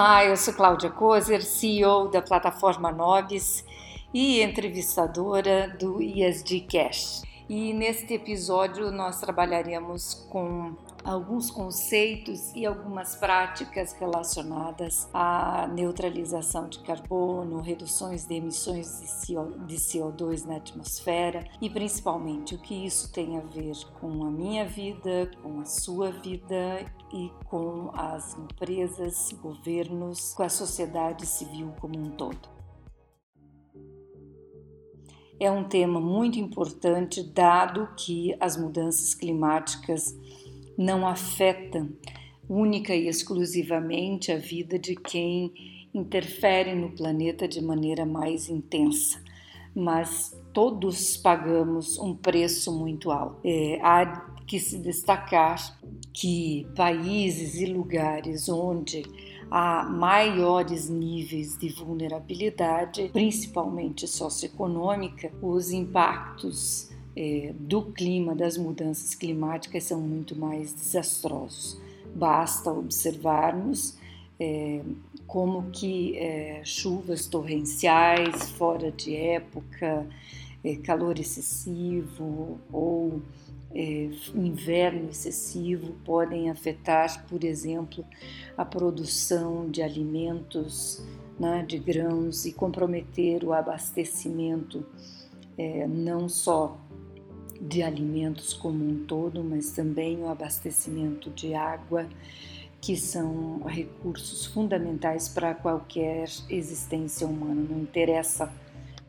Olá, eu sou Cláudia Kozer, CEO da plataforma Nobis e entrevistadora do ESG Cash. E neste episódio nós trabalharemos com alguns conceitos e algumas práticas relacionadas à neutralização de carbono, reduções de emissões de CO2 na atmosfera e principalmente o que isso tem a ver com a minha vida, com a sua vida e com as empresas, governos, com a sociedade civil como um todo. É um tema muito importante, dado que as mudanças climáticas não afetam única e exclusivamente a vida de quem interfere no planeta de maneira mais intensa, mas todos pagamos um preço muito alto. É, há que se destacar que países e lugares onde há maiores níveis de vulnerabilidade, principalmente socioeconômica, os impactos é, do clima, das mudanças climáticas são muito mais desastrosos. Basta observarmos é, como que é, chuvas torrenciais fora de época, calor excessivo ou é, inverno excessivo podem afetar, por exemplo, a produção de alimentos, né, de grãos e comprometer o abastecimento é, não só de alimentos como um todo, mas também o abastecimento de água, que são recursos fundamentais para qualquer existência humana. Não interessa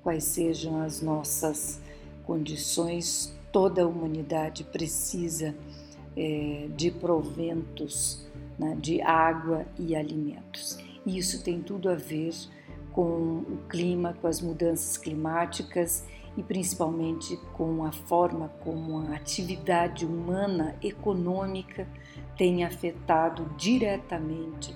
quais sejam as nossas condições, toda a humanidade precisa é, de proventos né, de água e alimentos. E isso tem tudo a ver com o clima, com as mudanças climáticas e principalmente com a forma como a atividade humana econômica tem afetado diretamente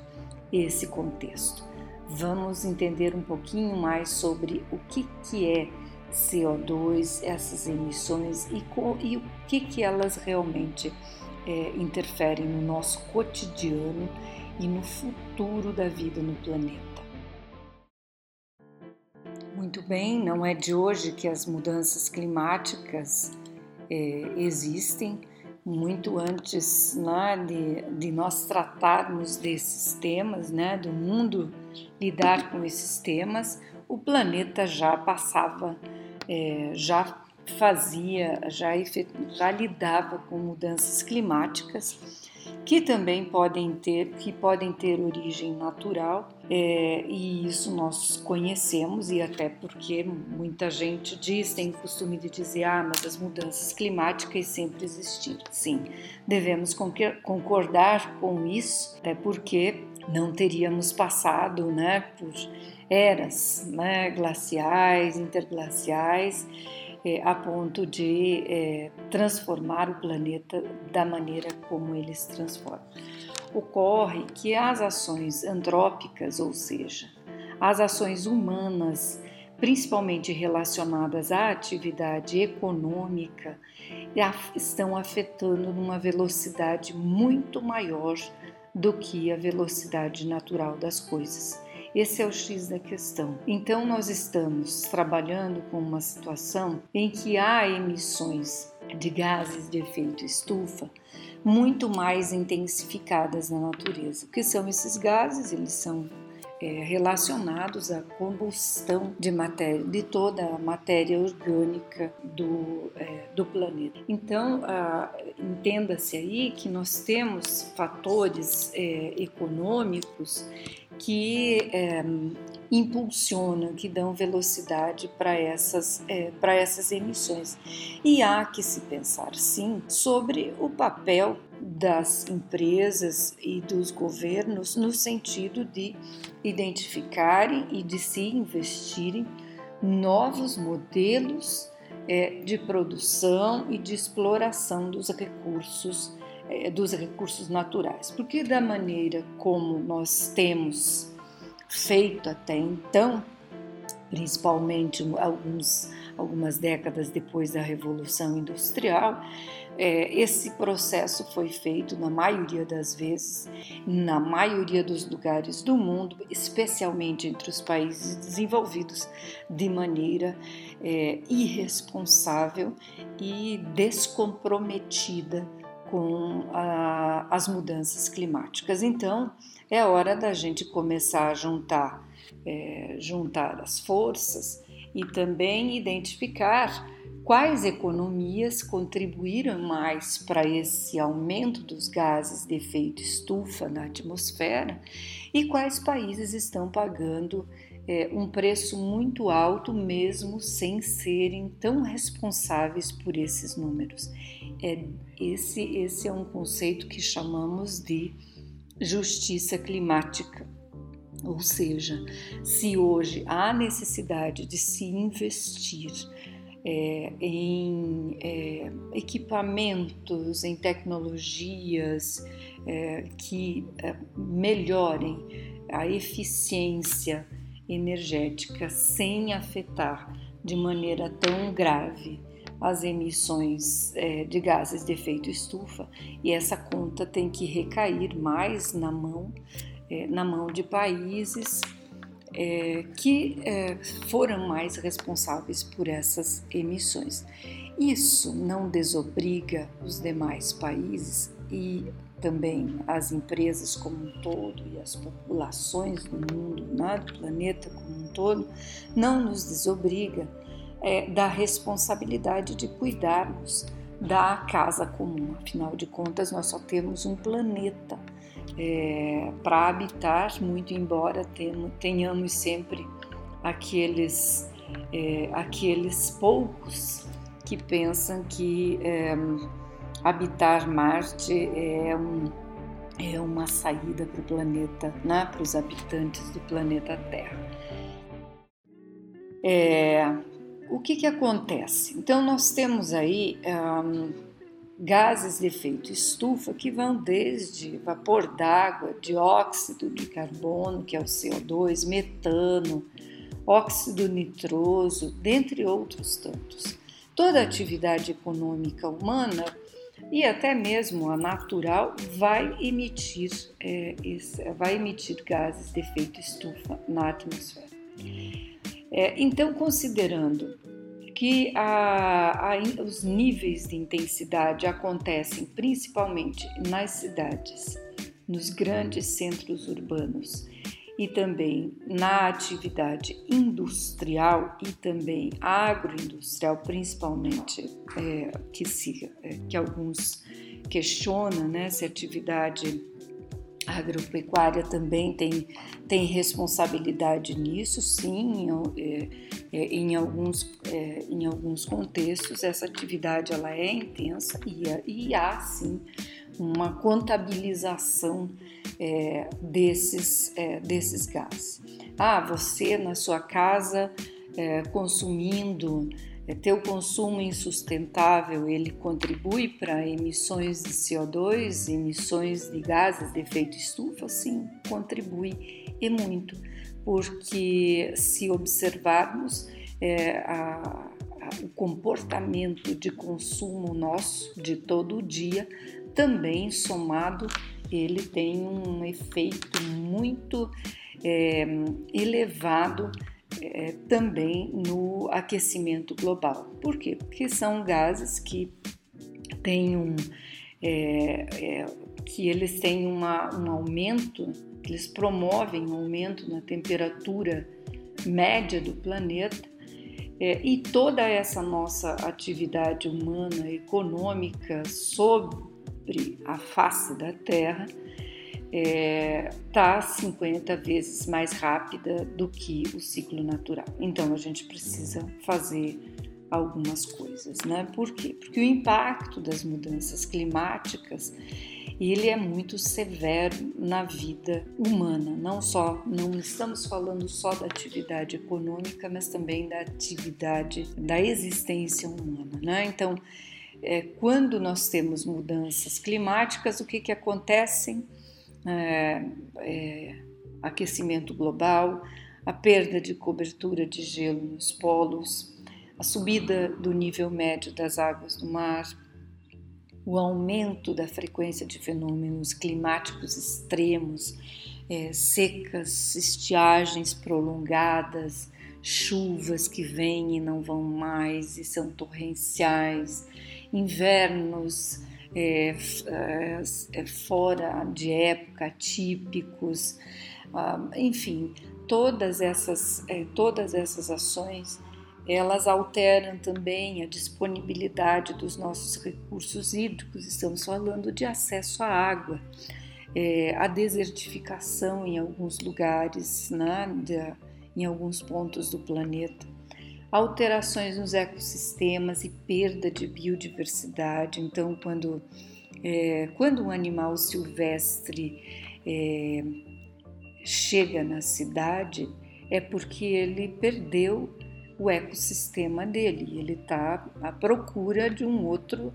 esse contexto. Vamos entender um pouquinho mais sobre o que, que é CO2, essas emissões e, e o que, que elas realmente é, interferem no nosso cotidiano e no futuro da vida no planeta. Muito bem, não é de hoje que as mudanças climáticas é, existem. Muito antes né, de, de, nós tratarmos desses temas, né, do mundo lidar com esses temas, o planeta já passava, é, já fazia, já, já lidava com mudanças climáticas que também podem ter, que podem ter origem natural, é, e isso nós conhecemos, e até porque muita gente diz, tem o costume de dizer, ah, mas as mudanças climáticas sempre existiram. Sim, devemos concordar com isso, até porque não teríamos passado né, por eras né, glaciais, interglaciais, é, a ponto de é, transformar o planeta da maneira como ele se transforma. Ocorre que as ações antrópicas, ou seja, as ações humanas, principalmente relacionadas à atividade econômica, estão afetando numa velocidade muito maior do que a velocidade natural das coisas. Esse é o X da questão. Então, nós estamos trabalhando com uma situação em que há emissões de gases de efeito estufa muito mais intensificadas na natureza. O que são esses gases? Eles são é, relacionados à combustão de matéria, de toda a matéria orgânica do, é, do planeta. Então, entenda-se aí que nós temos fatores é, econômicos que é, impulsionam, que dão velocidade para essas, é, para essas emissões. E há que se pensar, sim, sobre o papel das empresas e dos governos no sentido de identificarem e de se investirem novos modelos é, de produção e de exploração dos recursos dos recursos naturais, porque da maneira como nós temos feito até então, principalmente alguns, algumas décadas depois da Revolução Industrial, é, esse processo foi feito, na maioria das vezes, na maioria dos lugares do mundo, especialmente entre os países desenvolvidos, de maneira é, irresponsável e descomprometida com a, as mudanças climáticas. Então, é hora da gente começar a juntar, é, juntar as forças e também identificar quais economias contribuíram mais para esse aumento dos gases de efeito estufa na atmosfera e quais países estão pagando é, um preço muito alto, mesmo sem serem tão responsáveis por esses números. É, esse, esse é um conceito que chamamos de justiça climática. Ou seja, se hoje há necessidade de se investir é, em é, equipamentos, em tecnologias é, que é, melhorem a eficiência energética sem afetar de maneira tão grave as emissões é, de gases de efeito estufa e essa conta tem que recair mais na mão é, na mão de países é, que é, foram mais responsáveis por essas emissões. Isso não desobriga os demais países e também as empresas como um todo e as populações do mundo, né, do planeta como um todo, não nos desobriga é, da responsabilidade de cuidarmos da casa comum. Afinal de contas, nós só temos um planeta é, para habitar, muito embora tenhamos sempre aqueles, é, aqueles poucos que pensam que é, habitar Marte é, um, é uma saída para o planeta, né, para os habitantes do planeta Terra. É, o que, que acontece? Então, nós temos aí um, gases de efeito estufa que vão desde vapor d'água, dióxido de carbono, que é o CO2, metano, óxido nitroso, dentre outros tantos. Toda atividade econômica humana e até mesmo a natural vai emitir, é, vai emitir gases de efeito estufa na atmosfera. É, então, considerando que a, a, os níveis de intensidade acontecem principalmente nas cidades, nos grandes centros urbanos e também na atividade industrial e também agroindustrial, principalmente é, que, se, é, que alguns questionam né, se atividade a agropecuária também tem, tem responsabilidade nisso, sim, é, é, em, alguns, é, em alguns contextos essa atividade ela é intensa e, e há sim uma contabilização é, desses, é, desses gases. Ah, você na sua casa é, consumindo teu consumo insustentável ele contribui para emissões de CO2, emissões de gases de efeito estufa? Sim, contribui e muito, porque se observarmos é, a, a, o comportamento de consumo nosso de todo o dia, também somado, ele tem um efeito muito é, elevado é, também no aquecimento global. Por quê? Porque são gases que têm um, é, é, que eles têm uma, um aumento, eles promovem um aumento na temperatura média do planeta é, e toda essa nossa atividade humana, econômica sobre a face da Terra está é, tá 50 vezes mais rápida do que o ciclo natural. Então a gente precisa fazer algumas coisas, né? Por quê? Porque o impacto das mudanças climáticas ele é muito severo na vida humana, não só, não estamos falando só da atividade econômica, mas também da atividade da existência humana, né? Então, é, quando nós temos mudanças climáticas, o que que acontece? É, é, aquecimento global, a perda de cobertura de gelo nos polos, a subida do nível médio das águas do mar, o aumento da frequência de fenômenos climáticos extremos, é, secas, estiagens prolongadas, chuvas que vêm e não vão mais e são torrenciais, invernos é, é, é fora de época, típicos, ah, enfim, todas essas, é, todas essas ações elas alteram também a disponibilidade dos nossos recursos hídricos, estamos falando de acesso à água, é, a desertificação em alguns lugares, né, de, em alguns pontos do planeta, alterações nos ecossistemas e perda de biodiversidade. Então, quando, é, quando um animal silvestre é, chega na cidade, é porque ele perdeu o ecossistema dele. Ele está à procura de um outro,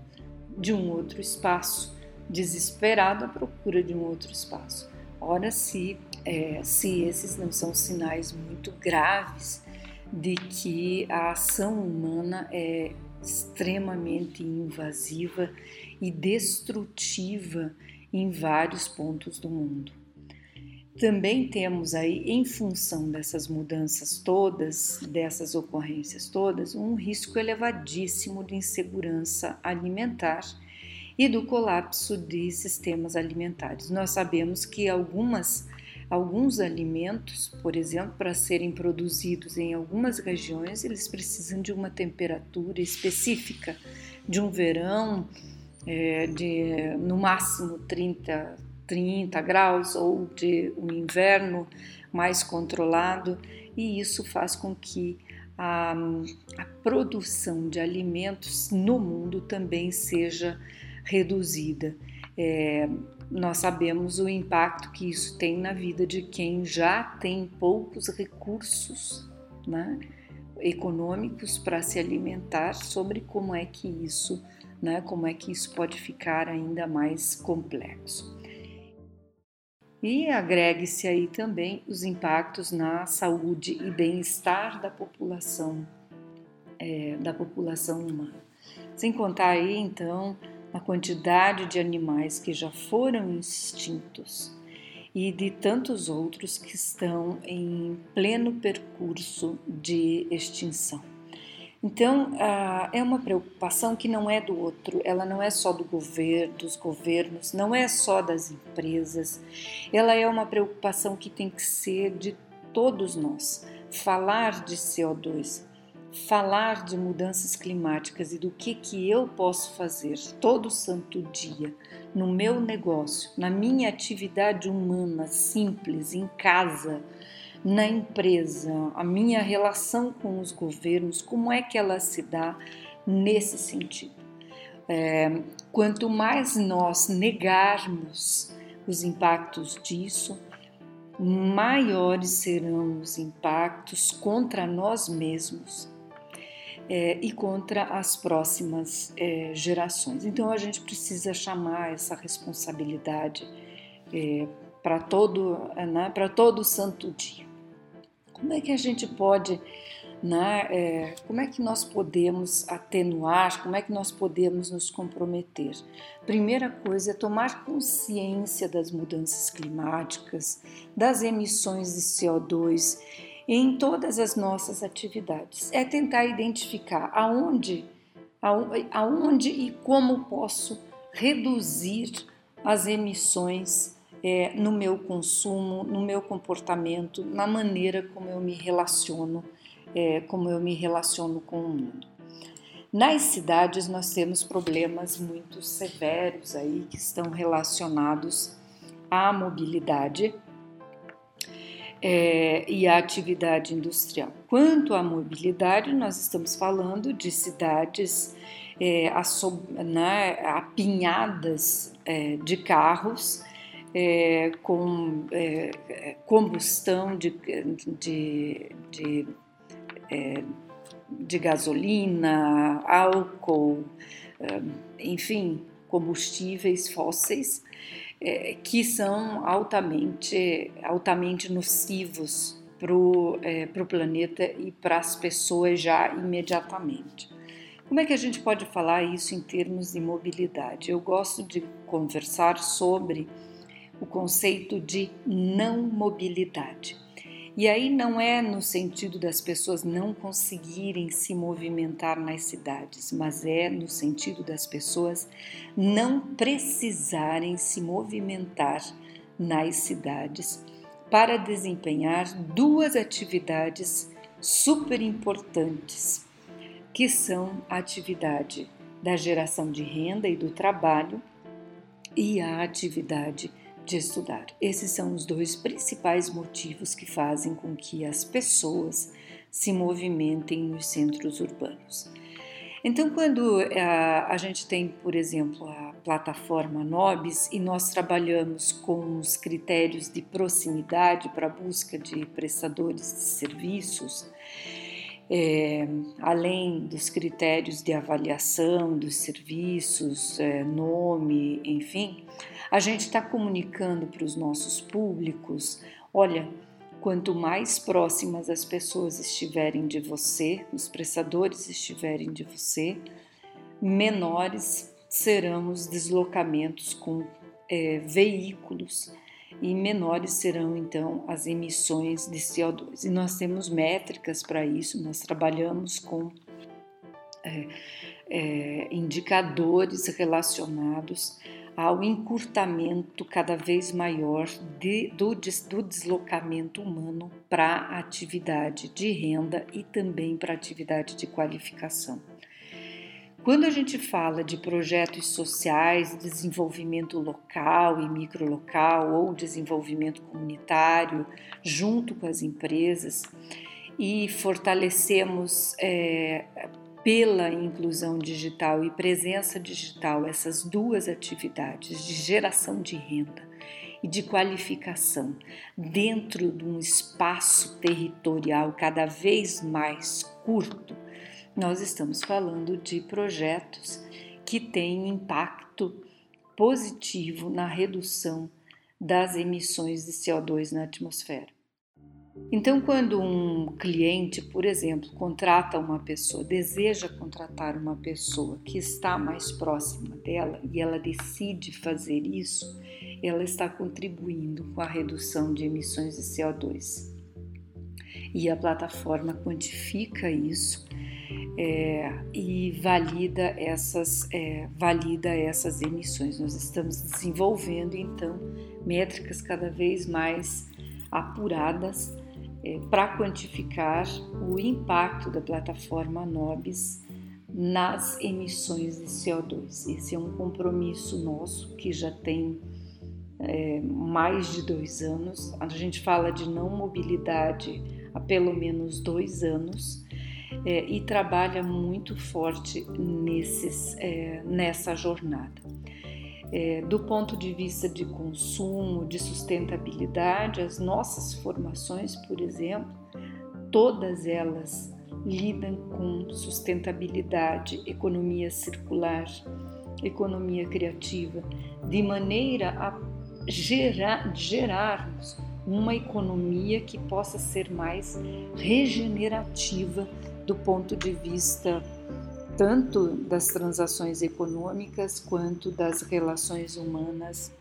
de um outro espaço, desesperado à procura de um outro espaço. Ora, se, é, se esses não são sinais muito graves de que a ação humana é extremamente invasiva e destrutiva em vários pontos do mundo. Também temos aí, em função dessas mudanças todas, dessas ocorrências todas, um risco elevadíssimo de insegurança alimentar e do colapso de sistemas alimentares. Nós sabemos que algumas, alguns alimentos, por exemplo, para serem produzidos em algumas regiões, eles precisam de uma temperatura específica, de um verão é, de no máximo 30 30 graus ou de um inverno mais controlado, e isso faz com que a, a produção de alimentos no mundo também seja reduzida. É, nós sabemos o impacto que isso tem na vida de quem já tem poucos recursos né, econômicos para se alimentar, sobre como é que isso, né, como é que isso pode ficar ainda mais complexo. E agregue-se aí também os impactos na saúde e bem-estar da população, é, da população humana. Sem contar aí então a quantidade de animais que já foram extintos e de tantos outros que estão em pleno percurso de extinção. Então, é uma preocupação que não é do outro, ela não é só do governo, dos governos, não é só das empresas, ela é uma preocupação que tem que ser de todos nós. Falar de CO2, falar de mudanças climáticas e do que, que eu posso fazer todo santo dia no meu negócio, na minha atividade humana simples, em casa, na empresa, a minha relação com os governos, como é que ela se dá nesse sentido. É, quanto mais nós negarmos os impactos disso, maiores serão os impactos contra nós mesmos é, e contra as próximas é, gerações. Então a gente precisa chamar essa responsabilidade é, para todo, né, para todo santo dia. Como é que a gente pode, né, é, como é que nós podemos atenuar, como é que nós podemos nos comprometer? Primeira coisa é tomar consciência das mudanças climáticas, das emissões de CO2 em todas as nossas atividades. É tentar identificar aonde, aonde e como posso reduzir as emissões é, no meu consumo, no meu comportamento, na maneira como eu me relaciono, é, como eu me relaciono com o mundo. Nas cidades nós temos problemas muito severos aí que estão relacionados à mobilidade é, e à atividade industrial. Quanto à mobilidade, nós estamos falando de cidades é, né, apinhadas é, de carros é, com é, combustão de, de, de, é, de gasolina, álcool, enfim, combustíveis fósseis é, que são altamente, altamente nocivos para o é, planeta e para as pessoas já imediatamente. Como é que a gente pode falar isso em termos de mobilidade? Eu gosto de conversar sobre o conceito de não mobilidade. E aí não é no sentido das pessoas não conseguirem se movimentar nas cidades, mas é no sentido das pessoas não precisarem se movimentar nas cidades para desempenhar duas atividades super importantes, que são a atividade da geração de renda e do trabalho e a atividade de estudar. Esses são os dois principais motivos que fazem com que as pessoas se movimentem nos centros urbanos. Então, quando a, eh, a gente tem, por exemplo, a plataforma Nobis e nós trabalhamos com os critérios de proximidade para busca de prestadores de serviços, é, além dos critérios de avaliação dos serviços, é, nome, enfim, a gente está comunicando para os nossos públicos: olha, quanto mais próximas as pessoas estiverem de você, os prestadores estiverem de você, menores serão os deslocamentos com é, veículos e menores serão então as emissões de CO2. E nós temos métricas para isso, nós trabalhamos com é, é, indicadores relacionados ao encurtamento cada vez maior de, do, do deslocamento humano para atividade de renda e também para atividade de qualificação. Quando a gente fala de projetos sociais, desenvolvimento local e microlocal ou desenvolvimento comunitário junto com as empresas e fortalecemos é, pela inclusão digital e presença digital, essas duas atividades de geração de renda e de qualificação dentro de um espaço territorial cada vez mais curto, nós estamos falando de projetos que têm impacto positivo na redução das emissões de CO2 na atmosfera. Então, quando um cliente, por exemplo, contrata uma pessoa, deseja contratar uma pessoa que está mais próxima dela e ela decide fazer isso, ela está contribuindo com a redução de emissões de CO2. E a plataforma quantifica isso é, e valida essas, é, valida essas emissões. Nós estamos desenvolvendo então métricas cada vez mais apuradas é, para quantificar o impacto da plataforma Nobis nas emissões de CO2. Esse é um compromisso nosso que já tem é, mais de dois anos. A gente fala de não mobilidade há pelo menos dois anos é, e trabalha muito forte nesses, é, nessa jornada. É, do ponto de vista de consumo, de sustentabilidade, as nossas formações, por exemplo, todas elas lidam com sustentabilidade, economia circular, economia criativa, de maneira a gerar, gerarmos uma economia que possa ser mais regenerativa do ponto de vista tanto das transações econômicas quanto das relações humanas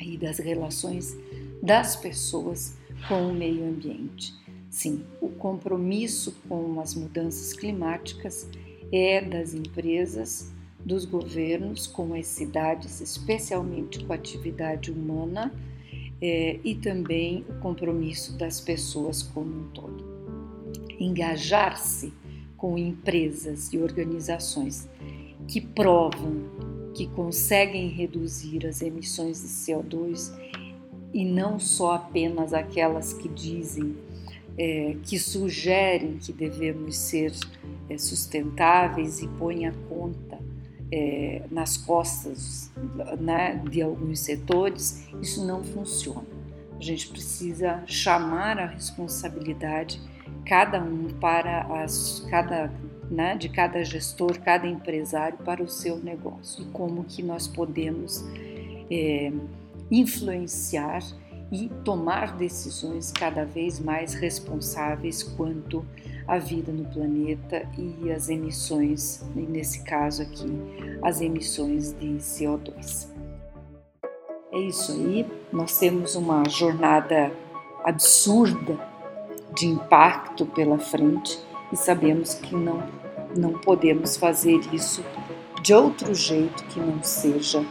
e das relações das pessoas com o meio ambiente. Sim, o compromisso com as mudanças climáticas é das empresas, dos governos, com as cidades, especialmente com a atividade humana, é, e também o compromisso das pessoas como um todo engajar-se com empresas e organizações que provam que conseguem reduzir as emissões de CO2 e não só apenas aquelas que dizem, é, que sugerem que devemos ser é, sustentáveis e põem a conta é, nas costas né, de alguns setores, isso não funciona. A gente precisa chamar a responsabilidade cada um para as cada né, de cada gestor, cada empresário para o seu negócio e como que nós podemos é, influenciar e tomar decisões cada vez mais responsáveis quanto à vida no planeta e as emissões, e nesse caso aqui, as emissões de CO2. É isso aí, nós temos uma jornada absurda de impacto pela frente e sabemos que não, não podemos fazer isso de outro jeito que não seja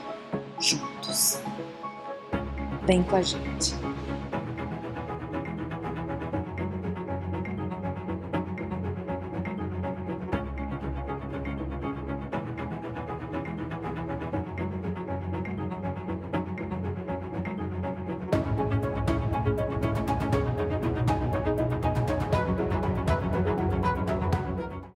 juntos. Vem com a gente.